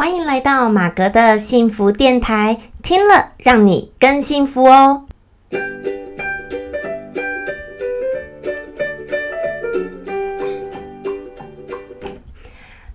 欢迎来到马格的幸福电台，听了让你更幸福哦。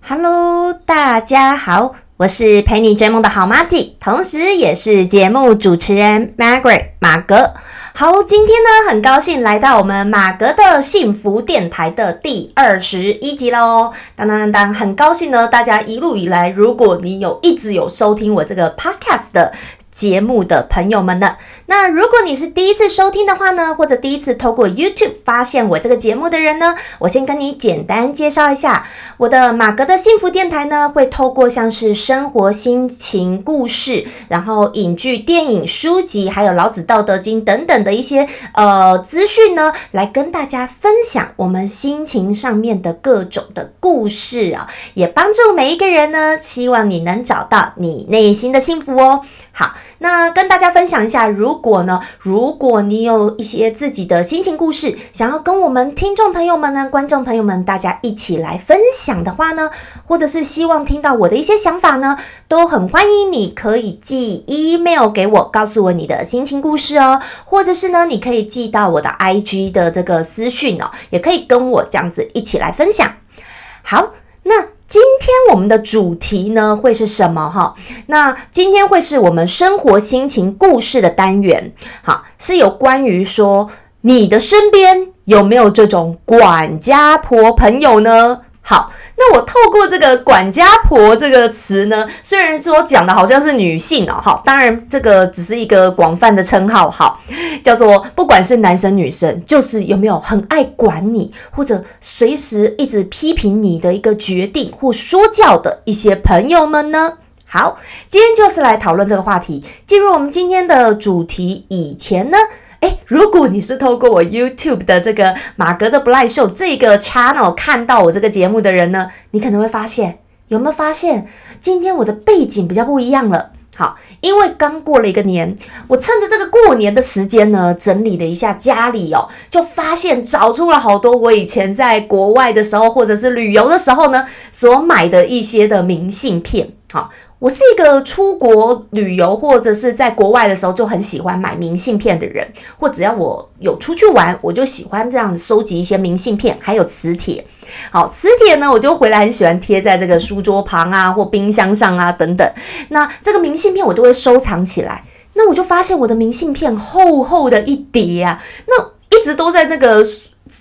Hello，大家好，我是陪你追梦的好妈咪，同时也是节目主持人 Margaret 马格。好，今天呢，很高兴来到我们马格的幸福电台的第二十一集喽！当当当当，很高兴呢，大家一路以来，如果你有一直有收听我这个 podcast 的。节目的朋友们呢？那如果你是第一次收听的话呢，或者第一次透过 YouTube 发现我这个节目的人呢，我先跟你简单介绍一下我的马格的幸福电台呢，会透过像是生活、心情、故事，然后影剧、电影、书籍，还有老子《道德经》等等的一些呃资讯呢，来跟大家分享我们心情上面的各种的故事啊，也帮助每一个人呢，希望你能找到你内心的幸福哦。好，那跟大家分享一下，如果呢，如果你有一些自己的心情故事，想要跟我们听众朋友们呢、观众朋友们大家一起来分享的话呢，或者是希望听到我的一些想法呢，都很欢迎你可以寄 email 给我，告诉我你的心情故事哦，或者是呢，你可以寄到我的 IG 的这个私讯哦，也可以跟我这样子一起来分享。好，今天我们的主题呢会是什么哈？那今天会是我们生活心情故事的单元，好，是有关于说你的身边有没有这种管家婆朋友呢？好，那我透过这个“管家婆”这个词呢，虽然说讲的好像是女性哦，哈，当然这个只是一个广泛的称号，好，叫做不管是男生女生，就是有没有很爱管你，或者随时一直批评你的一个决定或说教的一些朋友们呢？好，今天就是来讨论这个话题。进入我们今天的主题以前呢？如果你是透过我 YouTube 的这个马格的不赖秀这个 channel 看到我这个节目的人呢，你可能会发现，有没有发现今天我的背景比较不一样了？好，因为刚过了一个年，我趁着这个过年的时间呢，整理了一下家里哦，就发现找出了好多我以前在国外的时候或者是旅游的时候呢，所买的一些的明信片，好。我是一个出国旅游或者是在国外的时候就很喜欢买明信片的人，或只要我有出去玩，我就喜欢这样收集一些明信片，还有磁铁。好，磁铁呢，我就回来很喜欢贴在这个书桌旁啊，或冰箱上啊等等。那这个明信片我都会收藏起来。那我就发现我的明信片厚厚的一叠啊，那一直都在那个。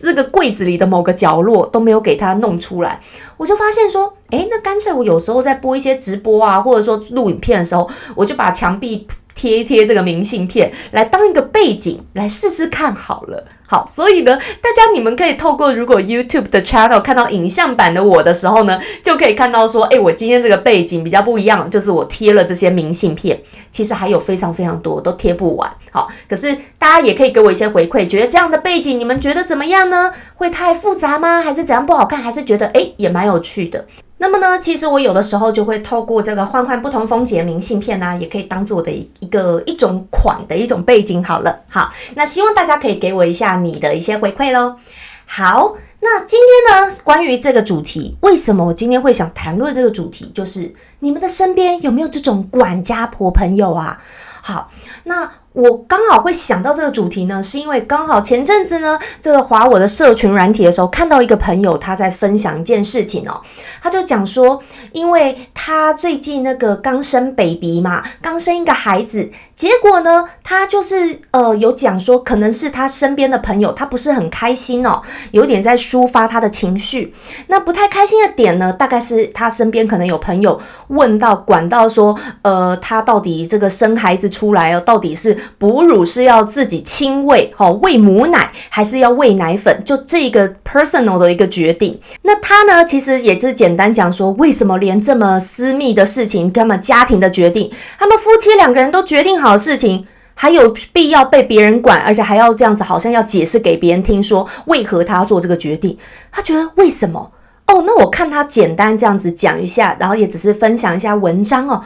这个柜子里的某个角落都没有给他弄出来，我就发现说，诶，那干脆我有时候在播一些直播啊，或者说录影片的时候，我就把墙壁贴一贴这个明信片，来当一个背景来试试看好了。好，所以呢，大家你们可以透过如果 YouTube 的 channel 看到影像版的我的时候呢，就可以看到说，诶，我今天这个背景比较不一样，就是我贴了这些明信片，其实还有非常非常多都贴不完。好，可是大家也可以给我一些回馈，觉得这样的背景你们觉得怎么样呢？会太复杂吗？还是怎样不好看？还是觉得诶也蛮有趣的？那么呢，其实我有的时候就会透过这个换换不同风景的明信片呢，也可以当做我的一个一种款的一种背景。好了，好，那希望大家可以给我一下你的一些回馈喽。好，那今天呢，关于这个主题，为什么我今天会想谈论这个主题，就是你们的身边有没有这种管家婆朋友啊？好，那。我刚好会想到这个主题呢，是因为刚好前阵子呢，这个划我的社群软体的时候，看到一个朋友他在分享一件事情哦，他就讲说，因为他最近那个刚生 baby 嘛，刚生一个孩子，结果呢，他就是呃有讲说，可能是他身边的朋友他不是很开心哦，有点在抒发他的情绪。那不太开心的点呢，大概是他身边可能有朋友问到管到说，呃，他到底这个生孩子出来哦，到底是。哺乳是要自己亲喂，哈，喂母奶还是要喂奶粉？就这个 personal 的一个决定。那他呢，其实也是简单讲说，为什么连这么私密的事情，他们家庭的决定，他们夫妻两个人都决定好事情，还有必要被别人管，而且还要这样子，好像要解释给别人听，说为何他要做这个决定？他觉得为什么？哦，那我看他简单这样子讲一下，然后也只是分享一下文章哦，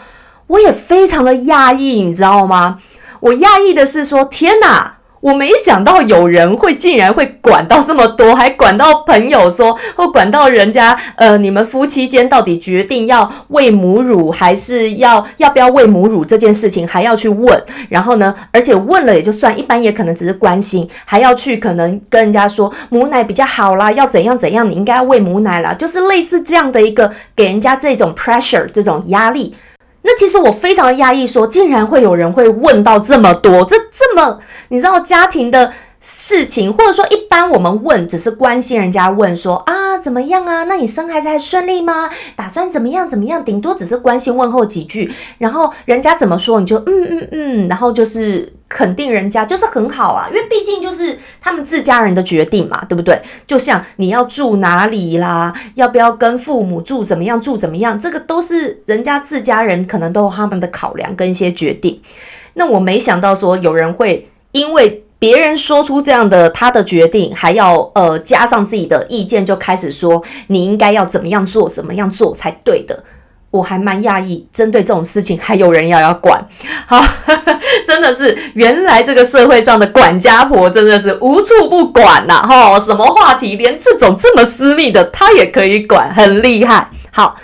我也非常的讶异，你知道吗？我讶异的是说，天哪！我没想到有人会竟然会管到这么多，还管到朋友说，或管到人家，呃，你们夫妻间到底决定要喂母乳，还是要要不要喂母乳这件事情，还要去问。然后呢，而且问了也就算，一般也可能只是关心，还要去可能跟人家说母奶比较好啦，要怎样怎样，你应该要喂母奶啦，就是类似这样的一个给人家这种 pressure 这种压力。那其实我非常的压抑，说竟然会有人会问到这么多，这这么你知道家庭的事情，或者说一般我们问只是关心人家问说啊怎么样啊？那你生孩子还顺利吗？打算怎么样怎么样？顶多只是关心问候几句，然后人家怎么说你就嗯嗯嗯，然后就是。肯定人家就是很好啊，因为毕竟就是他们自家人的决定嘛，对不对？就像你要住哪里啦，要不要跟父母住怎么样住怎么样，这个都是人家自家人可能都有他们的考量跟一些决定。那我没想到说有人会因为别人说出这样的他的决定，还要呃加上自己的意见，就开始说你应该要怎么样做，怎么样做才对的。我还蛮讶异，针对这种事情还有人要要管，好，真的是原来这个社会上的管家婆真的是无处不管呐，哈，什么话题连这种这么私密的他也可以管，很厉害。好，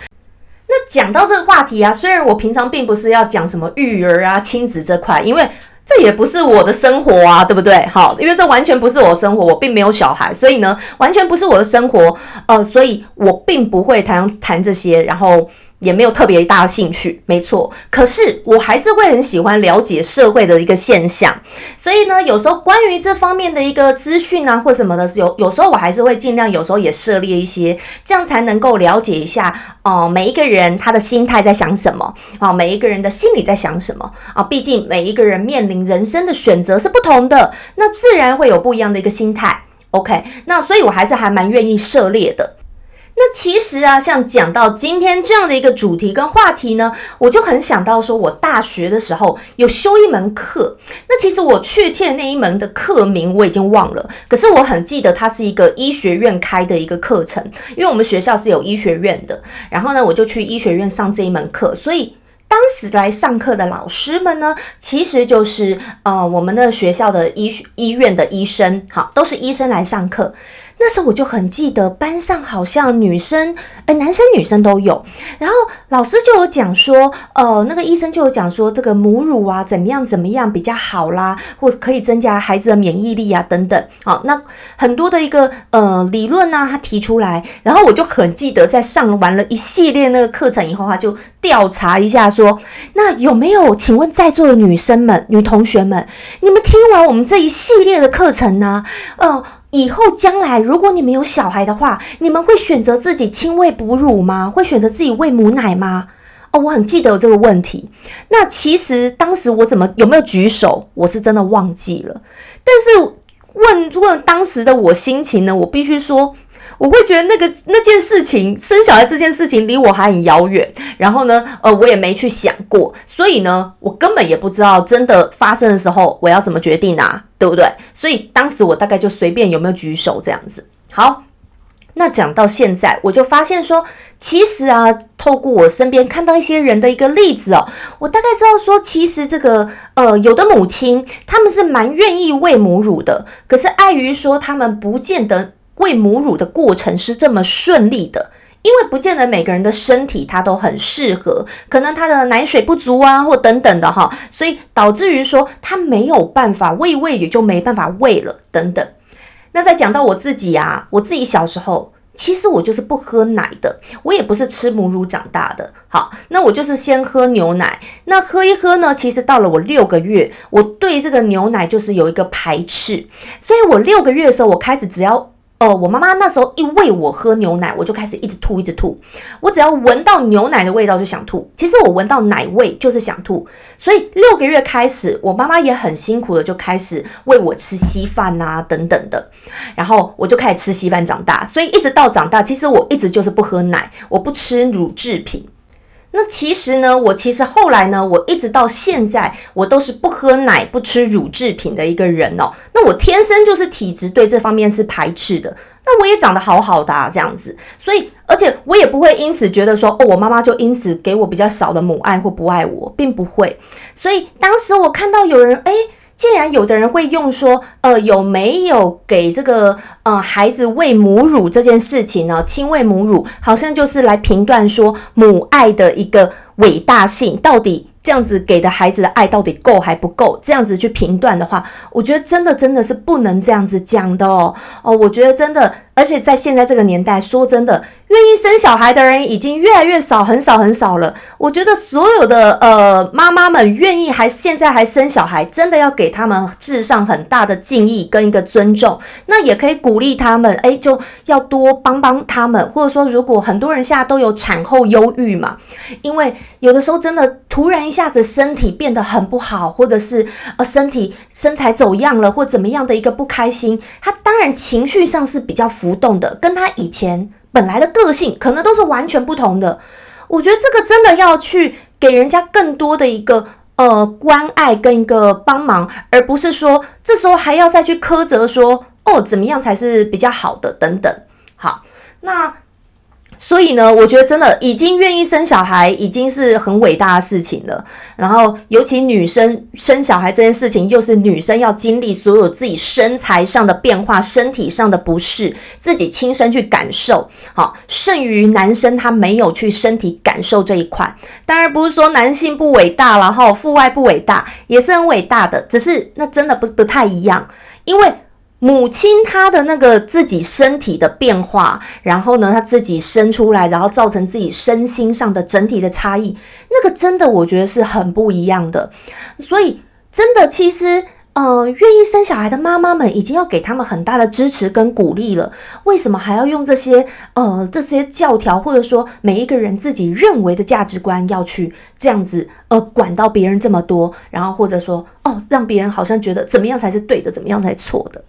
那讲到这个话题啊，虽然我平常并不是要讲什么育儿啊、亲子这块，因为这也不是我的生活啊，对不对？好，因为这完全不是我的生活，我并没有小孩，所以呢，完全不是我的生活，呃，所以我并不会谈谈这些，然后。也没有特别大的兴趣，没错。可是我还是会很喜欢了解社会的一个现象，所以呢，有时候关于这方面的一个资讯啊，或什么的，有有时候我还是会尽量，有时候也涉猎一些，这样才能够了解一下哦，每一个人他的心态在想什么啊，每一个人的心里在想什么啊。毕竟每一个人面临人生的选择是不同的，那自然会有不一样的一个心态。OK，那所以我还是还蛮愿意涉猎的。那其实啊，像讲到今天这样的一个主题跟话题呢，我就很想到说，我大学的时候有修一门课。那其实我确切那一门的课名我已经忘了，可是我很记得它是一个医学院开的一个课程，因为我们学校是有医学院的。然后呢，我就去医学院上这一门课，所以当时来上课的老师们呢，其实就是呃我们的学校的医学医院的医生，好，都是医生来上课。那时候我就很记得，班上好像女生，哎，男生女生都有。然后老师就有讲说，呃，那个医生就有讲说，这个母乳啊，怎么样怎么样比较好啦，或可以增加孩子的免疫力啊，等等。好，那很多的一个呃理论呢，他提出来。然后我就很记得，在上完了一系列那个课程以后，他就调查一下说，那有没有？请问在座的女生们、女同学们，你们听完我们这一系列的课程呢？呃。以后将来，如果你们有小孩的话，你们会选择自己亲喂哺乳吗？会选择自己喂母奶吗？哦，我很记得有这个问题。那其实当时我怎么有没有举手？我是真的忘记了。但是问问当时的我心情呢？我必须说。我会觉得那个那件事情，生小孩这件事情离我还很遥远。然后呢，呃，我也没去想过，所以呢，我根本也不知道真的发生的时候我要怎么决定啊，对不对？所以当时我大概就随便有没有举手这样子。好，那讲到现在，我就发现说，其实啊，透过我身边看到一些人的一个例子哦，我大概知道说，其实这个呃，有的母亲他们是蛮愿意喂母乳的，可是碍于说他们不见得。喂母乳的过程是这么顺利的，因为不见得每个人的身体它都很适合，可能他的奶水不足啊，或等等的哈，所以导致于说他没有办法喂喂，也就没办法喂了等等。那再讲到我自己啊，我自己小时候其实我就是不喝奶的，我也不是吃母乳长大的。好，那我就是先喝牛奶，那喝一喝呢，其实到了我六个月，我对这个牛奶就是有一个排斥，所以我六个月的时候，我开始只要。哦，我妈妈那时候一喂我喝牛奶，我就开始一直吐，一直吐。我只要闻到牛奶的味道就想吐。其实我闻到奶味就是想吐。所以六个月开始，我妈妈也很辛苦的就开始喂我吃稀饭啊等等的。然后我就开始吃稀饭长大。所以一直到长大，其实我一直就是不喝奶，我不吃乳制品。那其实呢，我其实后来呢，我一直到现在，我都是不喝奶、不吃乳制品的一个人哦。那我天生就是体质对这方面是排斥的。那我也长得好好的，这样子，所以而且我也不会因此觉得说，哦，我妈妈就因此给我比较少的母爱或不爱我，并不会。所以当时我看到有人，诶。既然有的人会用说，呃，有没有给这个呃孩子喂母乳这件事情呢？亲喂母乳好像就是来评断说母爱的一个伟大性，到底。这样子给的孩子的爱到底够还不够？这样子去评断的话，我觉得真的真的是不能这样子讲的哦哦，我觉得真的，而且在现在这个年代，说真的，愿意生小孩的人已经越来越少，很少很少了。我觉得所有的呃妈妈们愿意还现在还生小孩，真的要给他们致上很大的敬意跟一个尊重。那也可以鼓励他们，哎，就要多帮帮他们，或者说，如果很多人现在都有产后忧郁嘛，因为有的时候真的突然一。一下子身体变得很不好，或者是呃身体身材走样了，或怎么样的一个不开心，他当然情绪上是比较浮动的，跟他以前本来的个性可能都是完全不同的。我觉得这个真的要去给人家更多的一个呃关爱跟一个帮忙，而不是说这时候还要再去苛责说哦怎么样才是比较好的等等。好，那。所以呢，我觉得真的已经愿意生小孩，已经是很伟大的事情了。然后，尤其女生生小孩这件事情，又是女生要经历所有自己身材上的变化、身体上的不适，自己亲身去感受。好，胜于男生他没有去身体感受这一块。当然不是说男性不伟大了哈，父爱不伟大也是很伟大的，只是那真的不不太一样，因为。母亲她的那个自己身体的变化，然后呢，她自己生出来，然后造成自己身心上的整体的差异，那个真的我觉得是很不一样的。所以真的，其实呃，愿意生小孩的妈妈们已经要给他们很大的支持跟鼓励了。为什么还要用这些呃这些教条，或者说每一个人自己认为的价值观要去这样子呃管到别人这么多，然后或者说哦让别人好像觉得怎么样才是对的，怎么样才错的？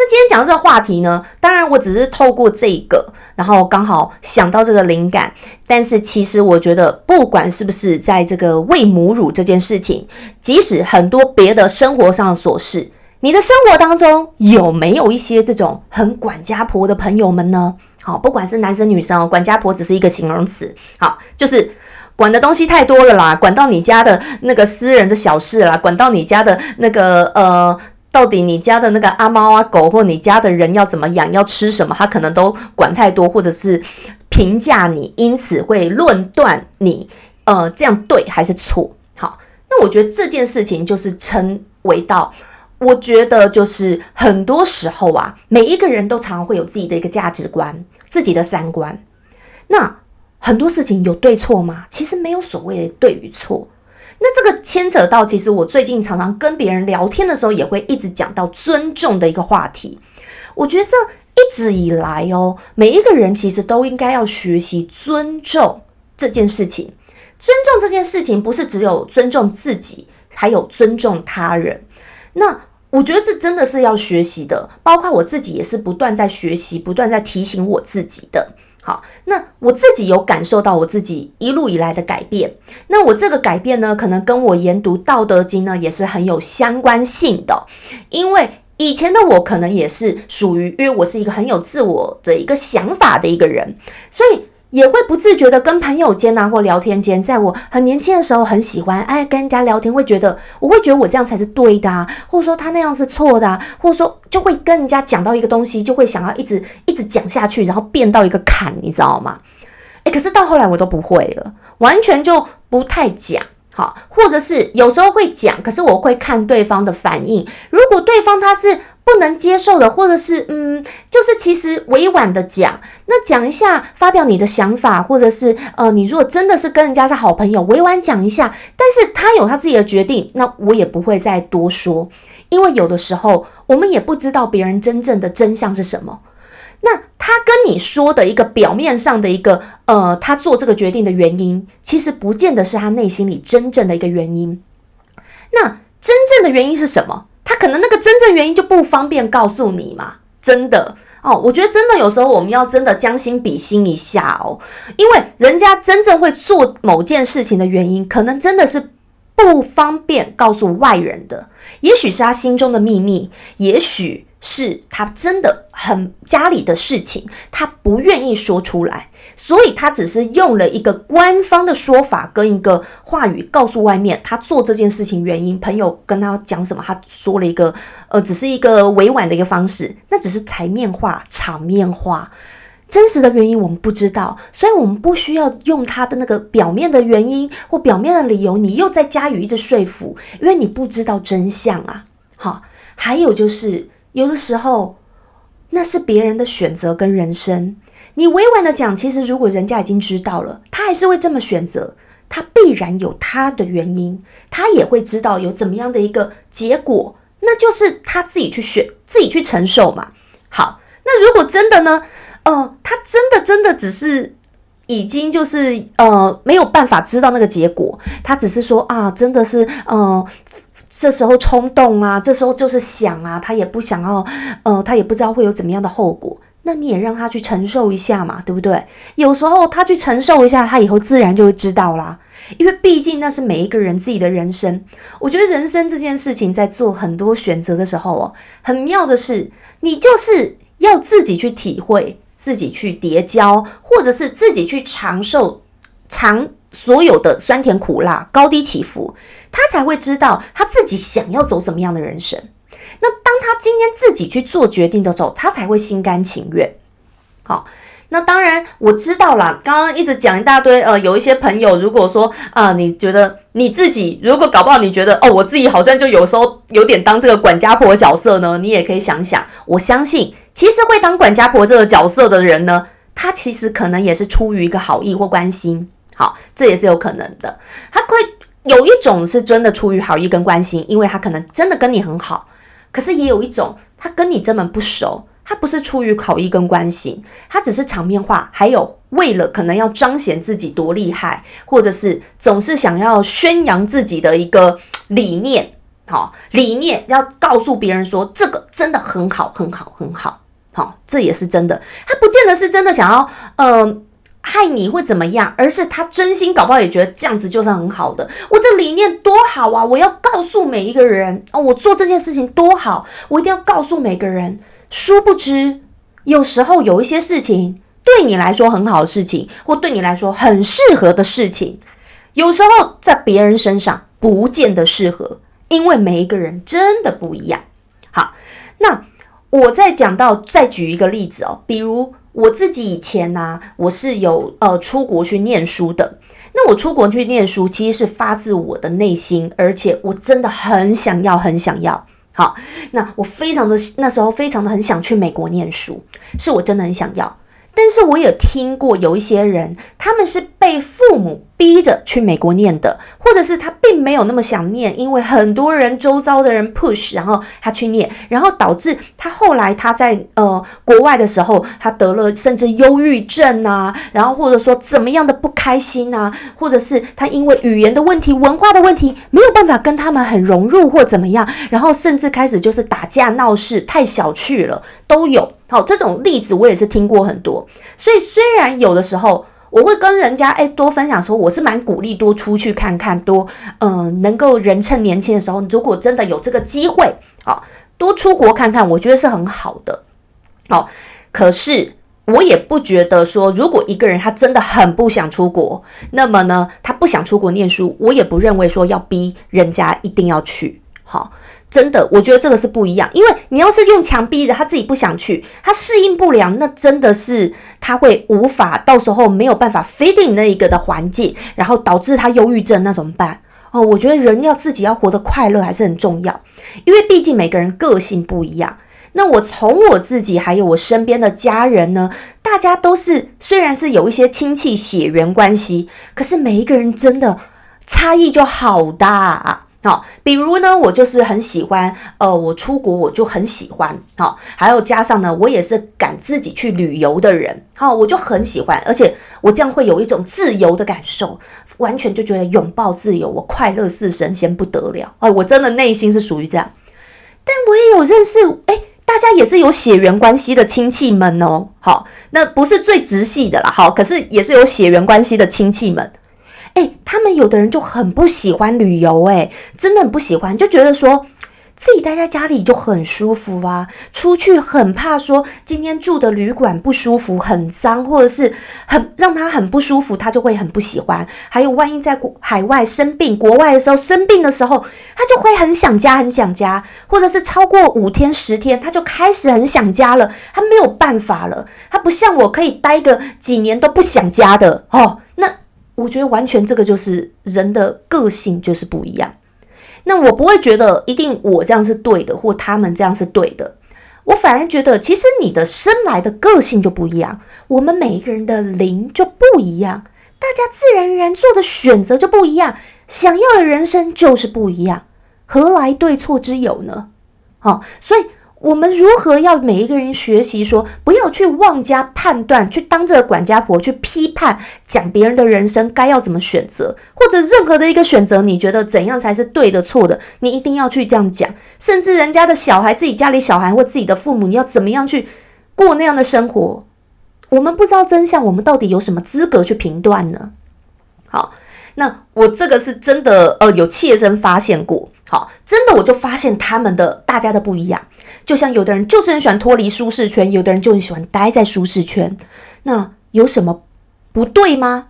那今天讲这个话题呢，当然我只是透过这个，然后刚好想到这个灵感。但是其实我觉得，不管是不是在这个喂母乳这件事情，即使很多别的生活上的琐事，你的生活当中有没有一些这种很管家婆的朋友们呢？好，不管是男生女生，管家婆只是一个形容词。好，就是管的东西太多了啦，管到你家的那个私人的小事啦，管到你家的那个呃。到底你家的那个阿猫啊狗，或你家的人要怎么养，要吃什么，他可能都管太多，或者是评价你，因此会论断你，呃，这样对还是错？好，那我觉得这件事情就是称为到。我觉得就是很多时候啊，每一个人都常会有自己的一个价值观，自己的三观。那很多事情有对错吗？其实没有所谓的对与错。那这个牵扯到，其实我最近常常跟别人聊天的时候，也会一直讲到尊重的一个话题。我觉得一直以来哦，每一个人其实都应该要学习尊重这件事情。尊重这件事情，不是只有尊重自己，还有尊重他人。那我觉得这真的是要学习的，包括我自己也是不断在学习，不断在提醒我自己的。好，那我自己有感受到我自己一路以来的改变。那我这个改变呢，可能跟我研读《道德经》呢也是很有相关性的。因为以前的我可能也是属于，因为我是一个很有自我的一个想法的一个人，所以。也会不自觉的跟朋友间呐，或聊天间，在我很年轻的时候，很喜欢哎跟人家聊天，会觉得我会觉得我这样才是对的，啊，或者说他那样是错的，啊，或者说就会跟人家讲到一个东西，就会想要一直一直讲下去，然后变到一个坎，你知道吗？哎，可是到后来我都不会了，完全就不太讲，好，或者是有时候会讲，可是我会看对方的反应，如果对方他是。不能接受的，或者是嗯，就是其实委婉的讲，那讲一下，发表你的想法，或者是呃，你如果真的是跟人家是好朋友，委婉讲一下，但是他有他自己的决定，那我也不会再多说，因为有的时候我们也不知道别人真正的真相是什么，那他跟你说的一个表面上的一个呃，他做这个决定的原因，其实不见得是他内心里真正的一个原因，那真正的原因是什么？他可能那个真正原因就不方便告诉你嘛，真的。哦，我觉得真的有时候我们要真的将心比心一下哦，因为人家真正会做某件事情的原因，可能真的是不方便告诉外人的，也许是他心中的秘密，也许是他真的很家里的事情，他不愿意说出来。所以他只是用了一个官方的说法跟一个话语告诉外面他做这件事情原因。朋友跟他讲什么，他说了一个呃，只是一个委婉的一个方式，那只是台面话、场面话。真实的原因我们不知道，所以我们不需要用他的那个表面的原因或表面的理由，你又在加以一直说服，因为你不知道真相啊。好，还有就是有的时候那是别人的选择跟人生，你委婉的讲，其实如果人家已经知道了，他还是会这么选择，他必然有他的原因，他也会知道有怎么样的一个结果，那就是他自己去选，自己去承受嘛。好，那如果真的呢？哦，他真的真的只是已经就是呃没有办法知道那个结果，他只是说啊，真的是呃这时候冲动啊，这时候就是想啊，他也不想要，呃，他也不知道会有怎么样的后果，那你也让他去承受一下嘛，对不对？有时候他去承受一下，他以后自然就会知道啦，因为毕竟那是每一个人自己的人生。我觉得人生这件事情，在做很多选择的时候哦，很妙的是，你就是要自己去体会。自己去叠交，或者是自己去尝受尝所有的酸甜苦辣、高低起伏，他才会知道他自己想要走什么样的人生。那当他今天自己去做决定的时候，他才会心甘情愿。好。那当然，我知道啦。刚刚一直讲一大堆，呃，有一些朋友，如果说啊，你觉得你自己如果搞不好，你觉得哦，我自己好像就有时候有点当这个管家婆角色呢，你也可以想想。我相信，其实会当管家婆这个角色的人呢，他其实可能也是出于一个好意或关心，好，这也是有可能的。他会有一种是真的出于好意跟关心，因为他可能真的跟你很好，可是也有一种他跟你根本不熟。他不是出于好意跟关心，他只是场面话，还有为了可能要彰显自己多厉害，或者是总是想要宣扬自己的一个理念，好理念要告诉别人说这个真的很好，很好，很好，好，这也是真的。他不见得是真的想要，呃，害你会怎么样，而是他真心搞不好也觉得这样子就是很好的。我这理念多好啊！我要告诉每一个人哦，我做这件事情多好，我一定要告诉每个人。殊不知，有时候有一些事情对你来说很好的事情，或对你来说很适合的事情，有时候在别人身上不见得适合，因为每一个人真的不一样。好，那我再讲到，再举一个例子哦，比如我自己以前呢，我是有呃出国去念书的。那我出国去念书，其实是发自我的内心，而且我真的很想要，很想要。好，那我非常的那时候非常的很想去美国念书，是我真的很想要。但是我也听过有一些人，他们是被父母。逼着去美国念的，或者是他并没有那么想念，因为很多人周遭的人 push，然后他去念，然后导致他后来他在呃国外的时候，他得了甚至忧郁症啊，然后或者说怎么样的不开心啊，或者是他因为语言的问题、文化的问题，没有办法跟他们很融入或怎么样，然后甚至开始就是打架闹事，太小气了，都有。好，这种例子我也是听过很多。所以虽然有的时候。我会跟人家哎多分享说，我是蛮鼓励多出去看看，多嗯能够人趁年轻的时候，如果真的有这个机会，好多出国看看，我觉得是很好的。好，可是我也不觉得说，如果一个人他真的很不想出国，那么呢，他不想出国念书，我也不认为说要逼人家一定要去。好。真的，我觉得这个是不一样，因为你要是用强逼的，他自己不想去，他适应不良，那真的是他会无法，到时候没有办法 fitting 那一个的环境，然后导致他忧郁症，那怎么办？哦，我觉得人要自己要活得快乐还是很重要，因为毕竟每个人个性不一样。那我从我自己还有我身边的家人呢，大家都是虽然是有一些亲戚血缘关系，可是每一个人真的差异就好大啊。好，比如呢，我就是很喜欢，呃，我出国我就很喜欢，好，还有加上呢，我也是敢自己去旅游的人，好，我就很喜欢，而且我这样会有一种自由的感受，完全就觉得拥抱自由，我快乐似神仙不得了，哦，我真的内心是属于这样，但我也有认识，哎，大家也是有血缘关系的亲戚们哦，好，那不是最直系的啦，好，可是也是有血缘关系的亲戚们。哎，他们有的人就很不喜欢旅游，哎，真的很不喜欢，就觉得说自己待在家里就很舒服啊，出去很怕说今天住的旅馆不舒服、很脏，或者是很让他很不舒服，他就会很不喜欢。还有万一在海外生病、国外的时候生病的时候，他就会很想家、很想家，或者是超过五天、十天，他就开始很想家了，他没有办法了。他不像我可以待个几年都不想家的哦。我觉得完全这个就是人的个性就是不一样。那我不会觉得一定我这样是对的，或他们这样是对的。我反而觉得，其实你的生来的个性就不一样，我们每一个人的灵就不一样，大家自然而然做的选择就不一样，想要的人生就是不一样，何来对错之有呢？好，所以。我们如何要每一个人学习说，不要去妄加判断，去当这个管家婆去批判讲别人的人生该要怎么选择，或者任何的一个选择，你觉得怎样才是对的错的，你一定要去这样讲。甚至人家的小孩，自己家里小孩或自己的父母，你要怎么样去过那样的生活？我们不知道真相，我们到底有什么资格去评断呢？好。那我这个是真的，呃，有切身发现过。好，真的我就发现他们的大家的不一样。就像有的人就是很喜欢脱离舒适圈，有的人就很喜欢待在舒适圈。那有什么不对吗？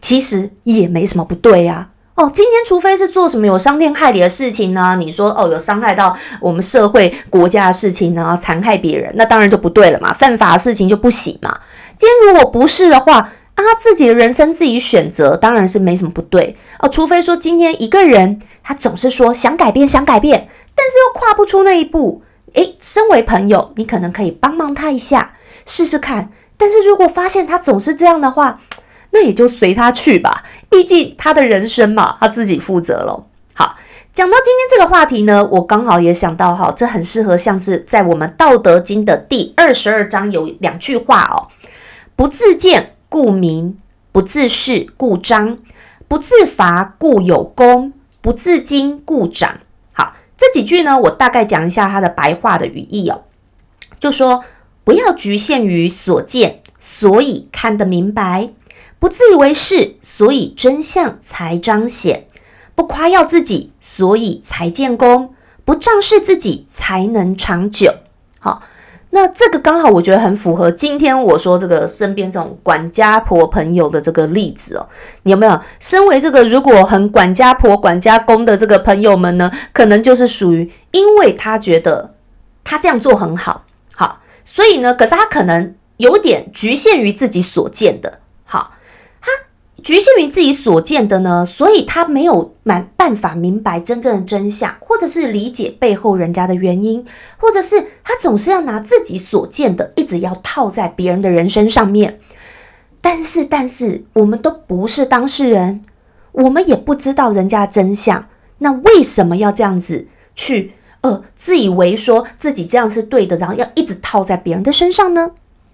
其实也没什么不对呀。哦，今天除非是做什么有伤天害理的事情呢？你说哦，有伤害到我们社会国家的事情呢，残害别人，那当然就不对了嘛，犯法的事情就不行嘛。今天如果不是的话。他自己的人生自己选择，当然是没什么不对哦。除非说今天一个人他总是说想改变想改变，但是又跨不出那一步。诶，身为朋友，你可能可以帮忙他一下，试试看。但是如果发现他总是这样的话，那也就随他去吧。毕竟他的人生嘛，他自己负责咯。好，讲到今天这个话题呢，我刚好也想到哈，这很适合像是在我们《道德经》的第二十二章有两句话哦，不自见。故明，不自是，故彰；不自伐，故有功；不自矜，故长。好，这几句呢，我大概讲一下它的白话的语义哦。就说不要局限于所见，所以看得明白；不自以为是，所以真相才彰显；不夸耀自己，所以才建功；不仗势自己，才能长久。好。那这个刚好，我觉得很符合今天我说这个身边这种管家婆朋友的这个例子哦。你有没有？身为这个如果很管家婆、管家公的这个朋友们呢，可能就是属于，因为他觉得他这样做很好，好，所以呢，可是他可能有点局限于自己所见的，局限于自己所见的呢，所以他没有满办法明白真正的真相，或者是理解背后人家的原因，或者是他总是要拿自己所见的一直要套在别人的人生上面。但是，但是我们都不是当事人，我们也不知道人家真相，那为什么要这样子去呃自以为说自己这样是对的，然后要一直套在别人的身上呢？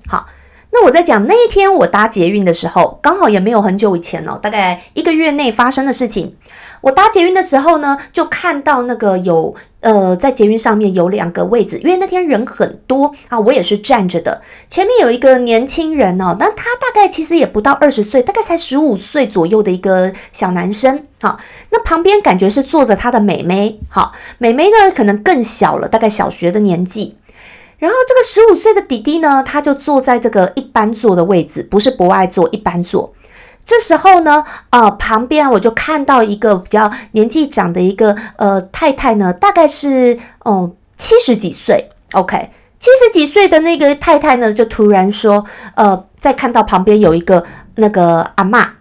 好。那我在讲那一天我搭捷运的时候，刚好也没有很久以前哦，大概一个月内发生的事情。我搭捷运的时候呢，就看到那个有呃在捷运上面有两个位置，因为那天人很多啊，我也是站着的。前面有一个年轻人哦，那他大概其实也不到二十岁，大概才十五岁左右的一个小男生。好，那旁边感觉是坐着他的妹妹。好，妹妹呢可能更小了，大概小学的年纪。然后这个十五岁的弟弟呢，他就坐在这个一般座的位置，不是博爱座，一般座。这时候呢，呃，旁边我就看到一个比较年纪长的一个呃太太呢，大概是哦七十几岁，OK，七十几岁的那个太太呢，就突然说，呃，在看到旁边有一个那个阿妈，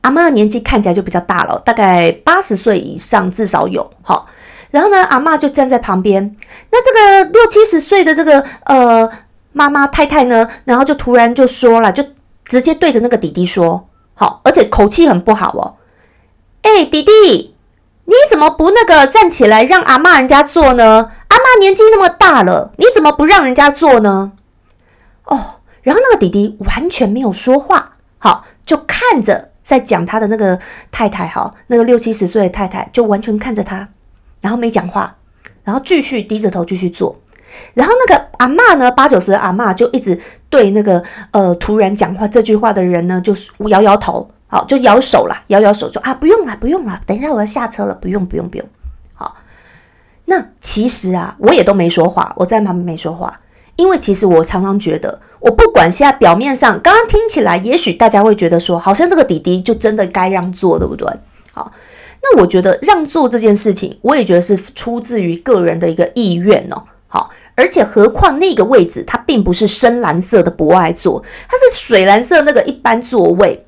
阿妈年纪看起来就比较大了，大概八十岁以上至少有，好。然后呢，阿妈就站在旁边。那这个六七十岁的这个呃妈妈太太呢，然后就突然就说了，就直接对着那个弟弟说：“好，而且口气很不好哦。哎，弟弟，你怎么不那个站起来让阿妈人家坐呢？阿妈年纪那么大了，你怎么不让人家坐呢？哦，然后那个弟弟完全没有说话，好，就看着在讲他的那个太太，哈，那个六七十岁的太太就完全看着他。”然后没讲话，然后继续低着头继续做。然后那个阿妈呢，八九十的阿妈就一直对那个呃突然讲话这句话的人呢，就是摇摇头，好就摇手啦，摇摇手说啊不用了不用了，等一下我要下车了，不用不用不用。好，那其实啊，我也都没说话，我在旁边没说话，因为其实我常常觉得，我不管现在表面上刚刚听起来，也许大家会觉得说，好像这个弟弟就真的该让座，对不对？那我觉得让座这件事情，我也觉得是出自于个人的一个意愿哦。好，而且何况那个位置它并不是深蓝色的博爱座，它是水蓝色那个一般座位。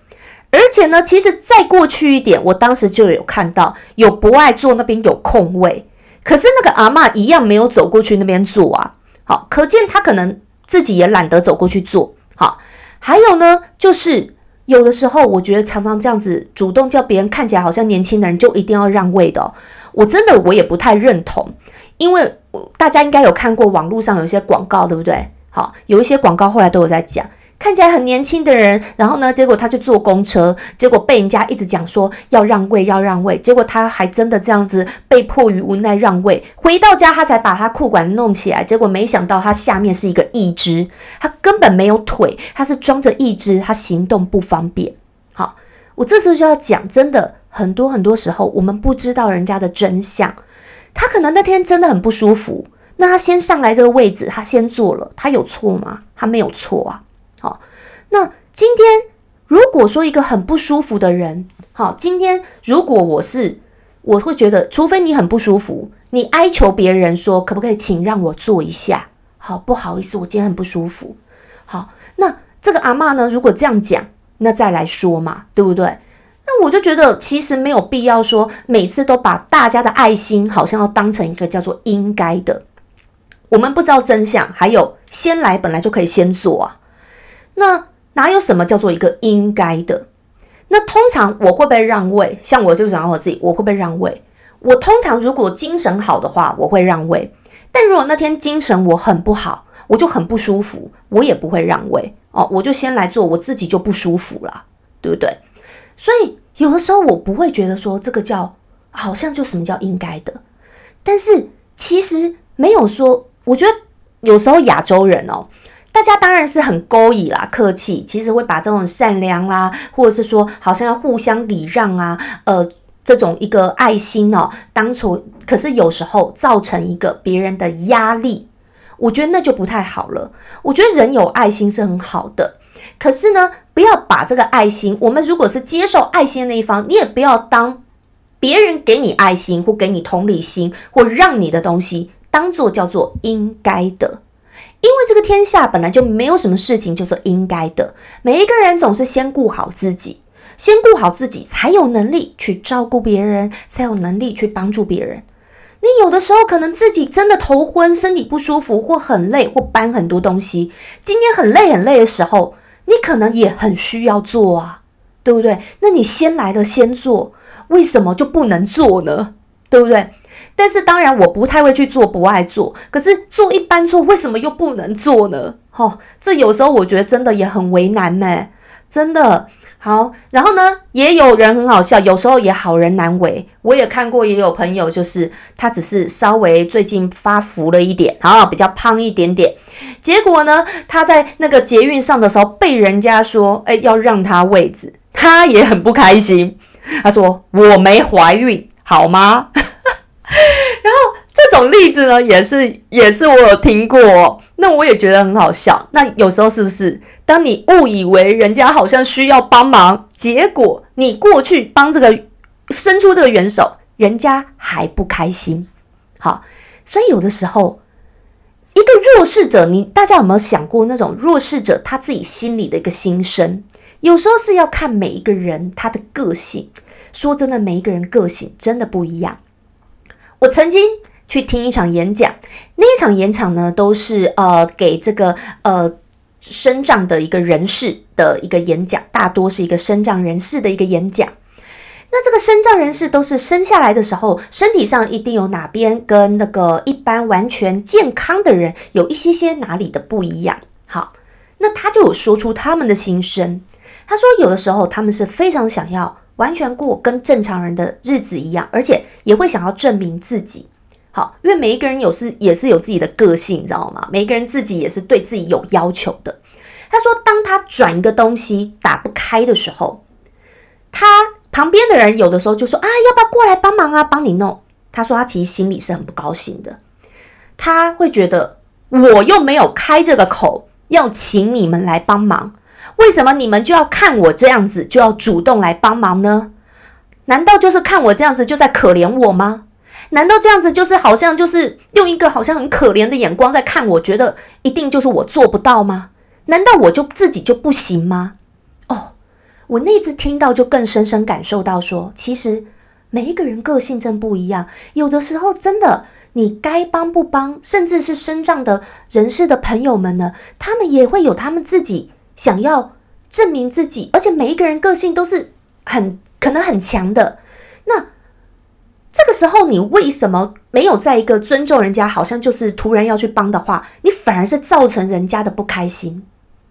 而且呢，其实再过去一点，我当时就有看到有博爱座那边有空位。可是那个阿妈一样没有走过去那边坐啊，好，可见他可能自己也懒得走过去坐。好，还有呢，就是有的时候我觉得常常这样子主动叫别人看起来好像年轻的人就一定要让位的，我真的我也不太认同，因为大家应该有看过网络上有一些广告，对不对？好，有一些广告后来都有在讲。看起来很年轻的人，然后呢，结果他去坐公车，结果被人家一直讲说要让位，要让位，结果他还真的这样子被迫于无奈让位。回到家，他才把他裤管弄起来，结果没想到他下面是一个义肢，他根本没有腿，他是装着义肢，他行动不方便。好，我这时候就要讲，真的很多很多时候，我们不知道人家的真相，他可能那天真的很不舒服，那他先上来这个位置，他先坐了，他有错吗？他没有错啊。好，那今天如果说一个很不舒服的人，好，今天如果我是，我会觉得，除非你很不舒服，你哀求别人说，可不可以请让我坐一下？好，不好意思，我今天很不舒服。好，那这个阿妈呢，如果这样讲，那再来说嘛，对不对？那我就觉得其实没有必要说每次都把大家的爱心好像要当成一个叫做应该的。我们不知道真相，还有先来本来就可以先做啊。那哪有什么叫做一个应该的？那通常我会不会让位？像我就讲我自己，我会不会让位？我通常如果精神好的话，我会让位；但如果那天精神我很不好，我就很不舒服，我也不会让位哦。我就先来做，我自己就不舒服了，对不对？所以有的时候我不会觉得说这个叫好像就什么叫应该的，但是其实没有说，我觉得有时候亚洲人哦。大家当然是很勾引啦，客气，其实会把这种善良啦，或者是说好像要互相礼让啊，呃，这种一个爱心哦，当初可是有时候造成一个别人的压力，我觉得那就不太好了。我觉得人有爱心是很好的，可是呢，不要把这个爱心，我们如果是接受爱心的那一方，你也不要当别人给你爱心或给你同理心或让你的东西当做叫做应该的。因为这个天下本来就没有什么事情叫做应该的，每一个人总是先顾好自己，先顾好自己才有能力去照顾别人，才有能力去帮助别人。你有的时候可能自己真的头昏、身体不舒服，或很累，或搬很多东西，今天很累很累的时候，你可能也很需要做啊，对不对？那你先来了先做，为什么就不能做呢？对不对？但是当然，我不太会去做，不爱做。可是做一般做，为什么又不能做呢？哈，这有时候我觉得真的也很为难呢，真的好。然后呢，也有人很好笑，有时候也好人难为。我也看过，也有朋友就是他只是稍微最近发福了一点，然后比较胖一点点。结果呢，他在那个捷运上的时候被人家说，哎，要让他位置，他也很不开心。他说我没怀孕，好吗？这种例子呢，也是也是我有听过，那我也觉得很好笑。那有时候是不是，当你误以为人家好像需要帮忙，结果你过去帮这个伸出这个援手，人家还不开心。好，所以有的时候，一个弱势者，你大家有没有想过那种弱势者他自己心里的一个心声？有时候是要看每一个人他的个性。说真的，每一个人个性真的不一样。我曾经去听一场演讲，那一场演讲呢，都是呃给这个呃身障的一个人士的一个演讲，大多是一个身障人士的一个演讲。那这个身障人士都是生下来的时候，身体上一定有哪边跟那个一般完全健康的人有一些些哪里的不一样。好，那他就有说出他们的心声。他说，有的时候他们是非常想要。完全过跟正常人的日子一样，而且也会想要证明自己。好，因为每一个人有是也是有自己的个性，你知道吗？每一个人自己也是对自己有要求的。他说，当他转一个东西打不开的时候，他旁边的人有的时候就说：“啊，要不要过来帮忙啊？帮你弄。”他说他其实心里是很不高兴的，他会觉得我又没有开这个口要请你们来帮忙，为什么你们就要看我这样子就要主动来帮忙呢？难道就是看我这样子就在可怜我吗？难道这样子就是好像就是用一个好像很可怜的眼光在看我，觉得一定就是我做不到吗？难道我就自己就不行吗？哦，我那次听到就更深深感受到说，其实每一个人个性真不一样，有的时候真的你该帮不帮，甚至是身障的人士的朋友们呢，他们也会有他们自己想要证明自己，而且每一个人个性都是很可能很强的，这个时候，你为什么没有在一个尊重人家，好像就是突然要去帮的话，你反而是造成人家的不开心？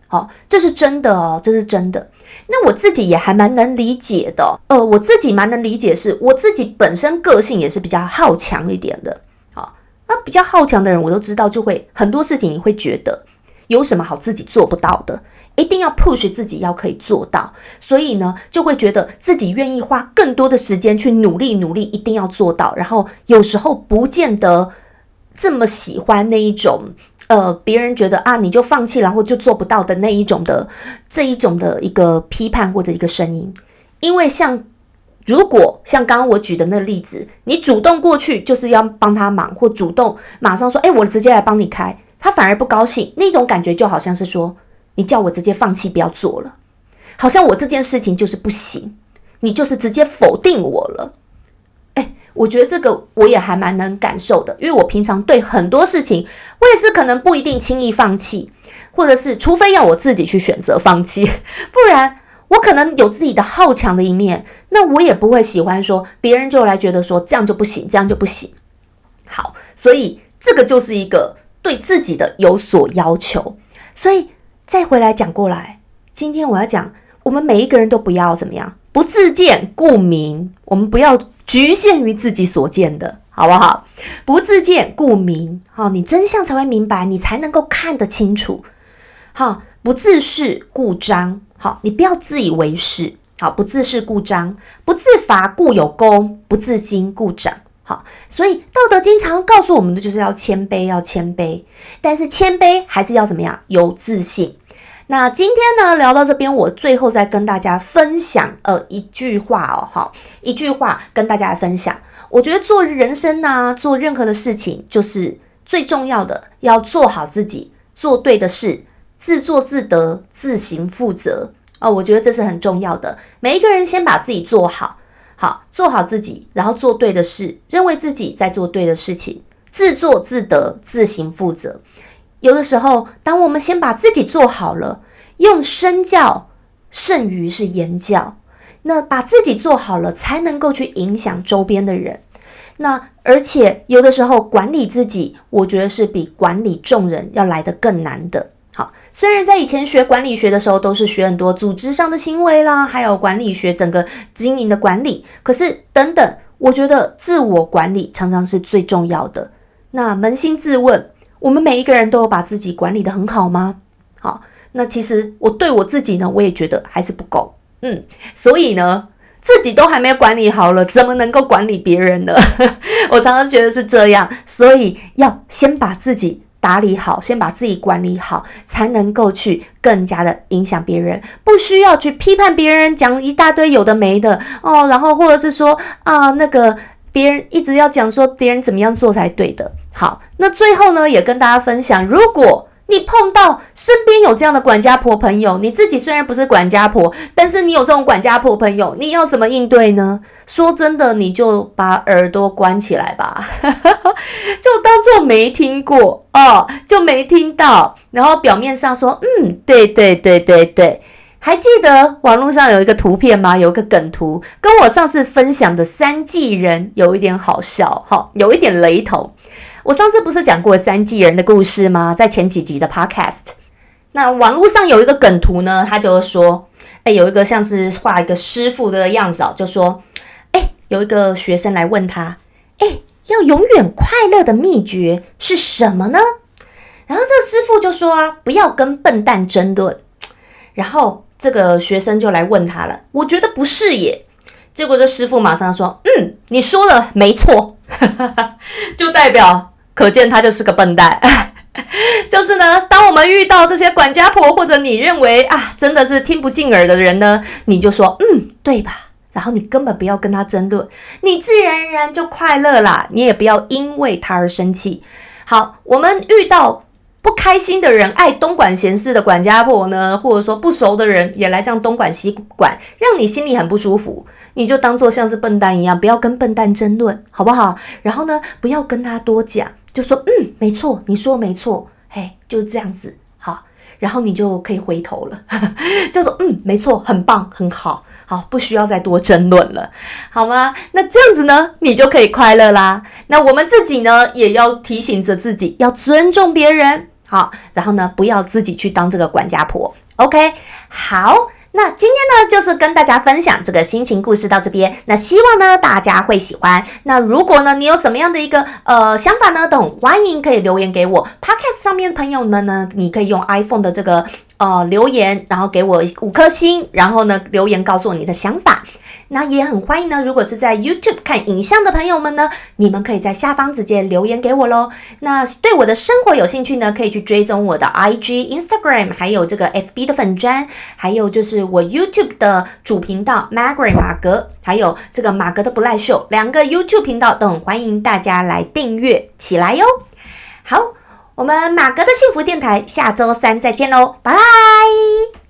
好，这是真的哦，这是真的。那我自己也还蛮能理解的，呃，我自己蛮能理解，是我自己本身个性也是比较好强一点的。好，那比较好强的人，我都知道，就会很多事情你会觉得有什么好自己做不到的。一定要 push 自己，要可以做到，所以呢，就会觉得自己愿意花更多的时间去努力，努力一定要做到。然后有时候不见得这么喜欢那一种，呃，别人觉得啊，你就放弃，然后就做不到的那一种的这一种的一个批判或者一个声音。因为像如果像刚刚我举的那例子，你主动过去就是要帮他忙，或主动马上说，哎，我直接来帮你开，他反而不高兴，那种感觉就好像是说。你叫我直接放弃，不要做了，好像我这件事情就是不行，你就是直接否定我了。哎，我觉得这个我也还蛮能感受的，因为我平常对很多事情，我也是可能不一定轻易放弃，或者是除非要我自己去选择放弃，不然我可能有自己的好强的一面，那我也不会喜欢说别人就来觉得说这样就不行，这样就不行。好，所以这个就是一个对自己的有所要求，所以。再回来讲过来，今天我要讲，我们每一个人都不要怎么样，不自见故明。我们不要局限于自己所见的，好不好？不自见故明，好，你真相才会明白，你才能够看得清楚。好，不自是故彰，好，你不要自以为是。好，不自是故彰，不自伐故有功，不自矜故长。好，所以《道德经》常告诉我们的就是要谦卑，要谦卑。但是谦卑还是要怎么样？有自信。那今天呢，聊到这边，我最后再跟大家分享呃一句话哦，好，一句话跟大家分享。我觉得做人生呐，做任何的事情，就是最重要的要做好自己，做对的事，自作自得，自行负责哦。我觉得这是很重要的。每一个人先把自己做好。好，做好自己，然后做对的事，认为自己在做对的事情，自作自得，自行负责。有的时候，当我们先把自己做好了，用身教胜于是言教。那把自己做好了，才能够去影响周边的人。那而且有的时候管理自己，我觉得是比管理众人要来得更难的。虽然在以前学管理学的时候，都是学很多组织上的行为啦，还有管理学整个经营的管理，可是等等，我觉得自我管理常常是最重要的。那扪心自问，我们每一个人都有把自己管理的很好吗？好，那其实我对我自己呢，我也觉得还是不够。嗯，所以呢，自己都还没有管理好了，怎么能够管理别人呢？我常常觉得是这样，所以要先把自己。打理好，先把自己管理好，才能够去更加的影响别人。不需要去批判别人，讲一大堆有的没的哦。然后或者是说啊，那个别人一直要讲说别人怎么样做才对的。好，那最后呢，也跟大家分享，如果。你碰到身边有这样的管家婆朋友，你自己虽然不是管家婆，但是你有这种管家婆朋友，你要怎么应对呢？说真的，你就把耳朵关起来吧，就当做没听过哦，就没听到。然后表面上说，嗯，对对对对对，还记得网络上有一个图片吗？有一个梗图，跟我上次分享的三季人有一点好笑，哈，有一点雷同。我上次不是讲过三季人的故事吗？在前几集的 Podcast，那网络上有一个梗图呢，他就说，哎，有一个像是画一个师傅的样子哦，就说，哎，有一个学生来问他，哎，要永远快乐的秘诀是什么呢？然后这个师傅就说啊，不要跟笨蛋争论。然后这个学生就来问他了，我觉得不是耶。结果这师傅马上说，嗯，你说的没错。就代表可见他就是个笨蛋。就是呢，当我们遇到这些管家婆，或者你认为啊，真的是听不进耳的人呢，你就说嗯，对吧？然后你根本不要跟他争论，你自然而然就快乐啦。你也不要因为他而生气。好，我们遇到不开心的人，爱东管闲事的管家婆呢，或者说不熟的人也来这样东管西管，让你心里很不舒服，你就当做像是笨蛋一样，不要跟笨蛋争论，好不好？然后呢，不要跟他多讲。就说嗯，没错，你说没错，嘿，就这样子，好，然后你就可以回头了，就说嗯，没错，很棒，很好，好，不需要再多争论了，好吗？那这样子呢，你就可以快乐啦。那我们自己呢，也要提醒着自己，要尊重别人，好，然后呢，不要自己去当这个管家婆，OK，好。那今天呢，就是跟大家分享这个心情故事到这边。那希望呢大家会喜欢。那如果呢你有怎么样的一个呃想法呢，等欢迎可以留言给我。Podcast 上面的朋友们呢，你可以用 iPhone 的这个呃留言，然后给我五颗星，然后呢留言告诉我你的想法。那也很欢迎呢。如果是在 YouTube 看影像的朋友们呢，你们可以在下方直接留言给我喽。那对我的生活有兴趣呢，可以去追踪我的 IG、Instagram，还有这个 FB 的粉砖，还有就是我 YouTube 的主频道 Margaret 马格，还有这个马格的不赖秀，两个 YouTube 频道都很欢迎大家来订阅起来哟。好，我们马格的幸福电台下周三再见喽，拜拜。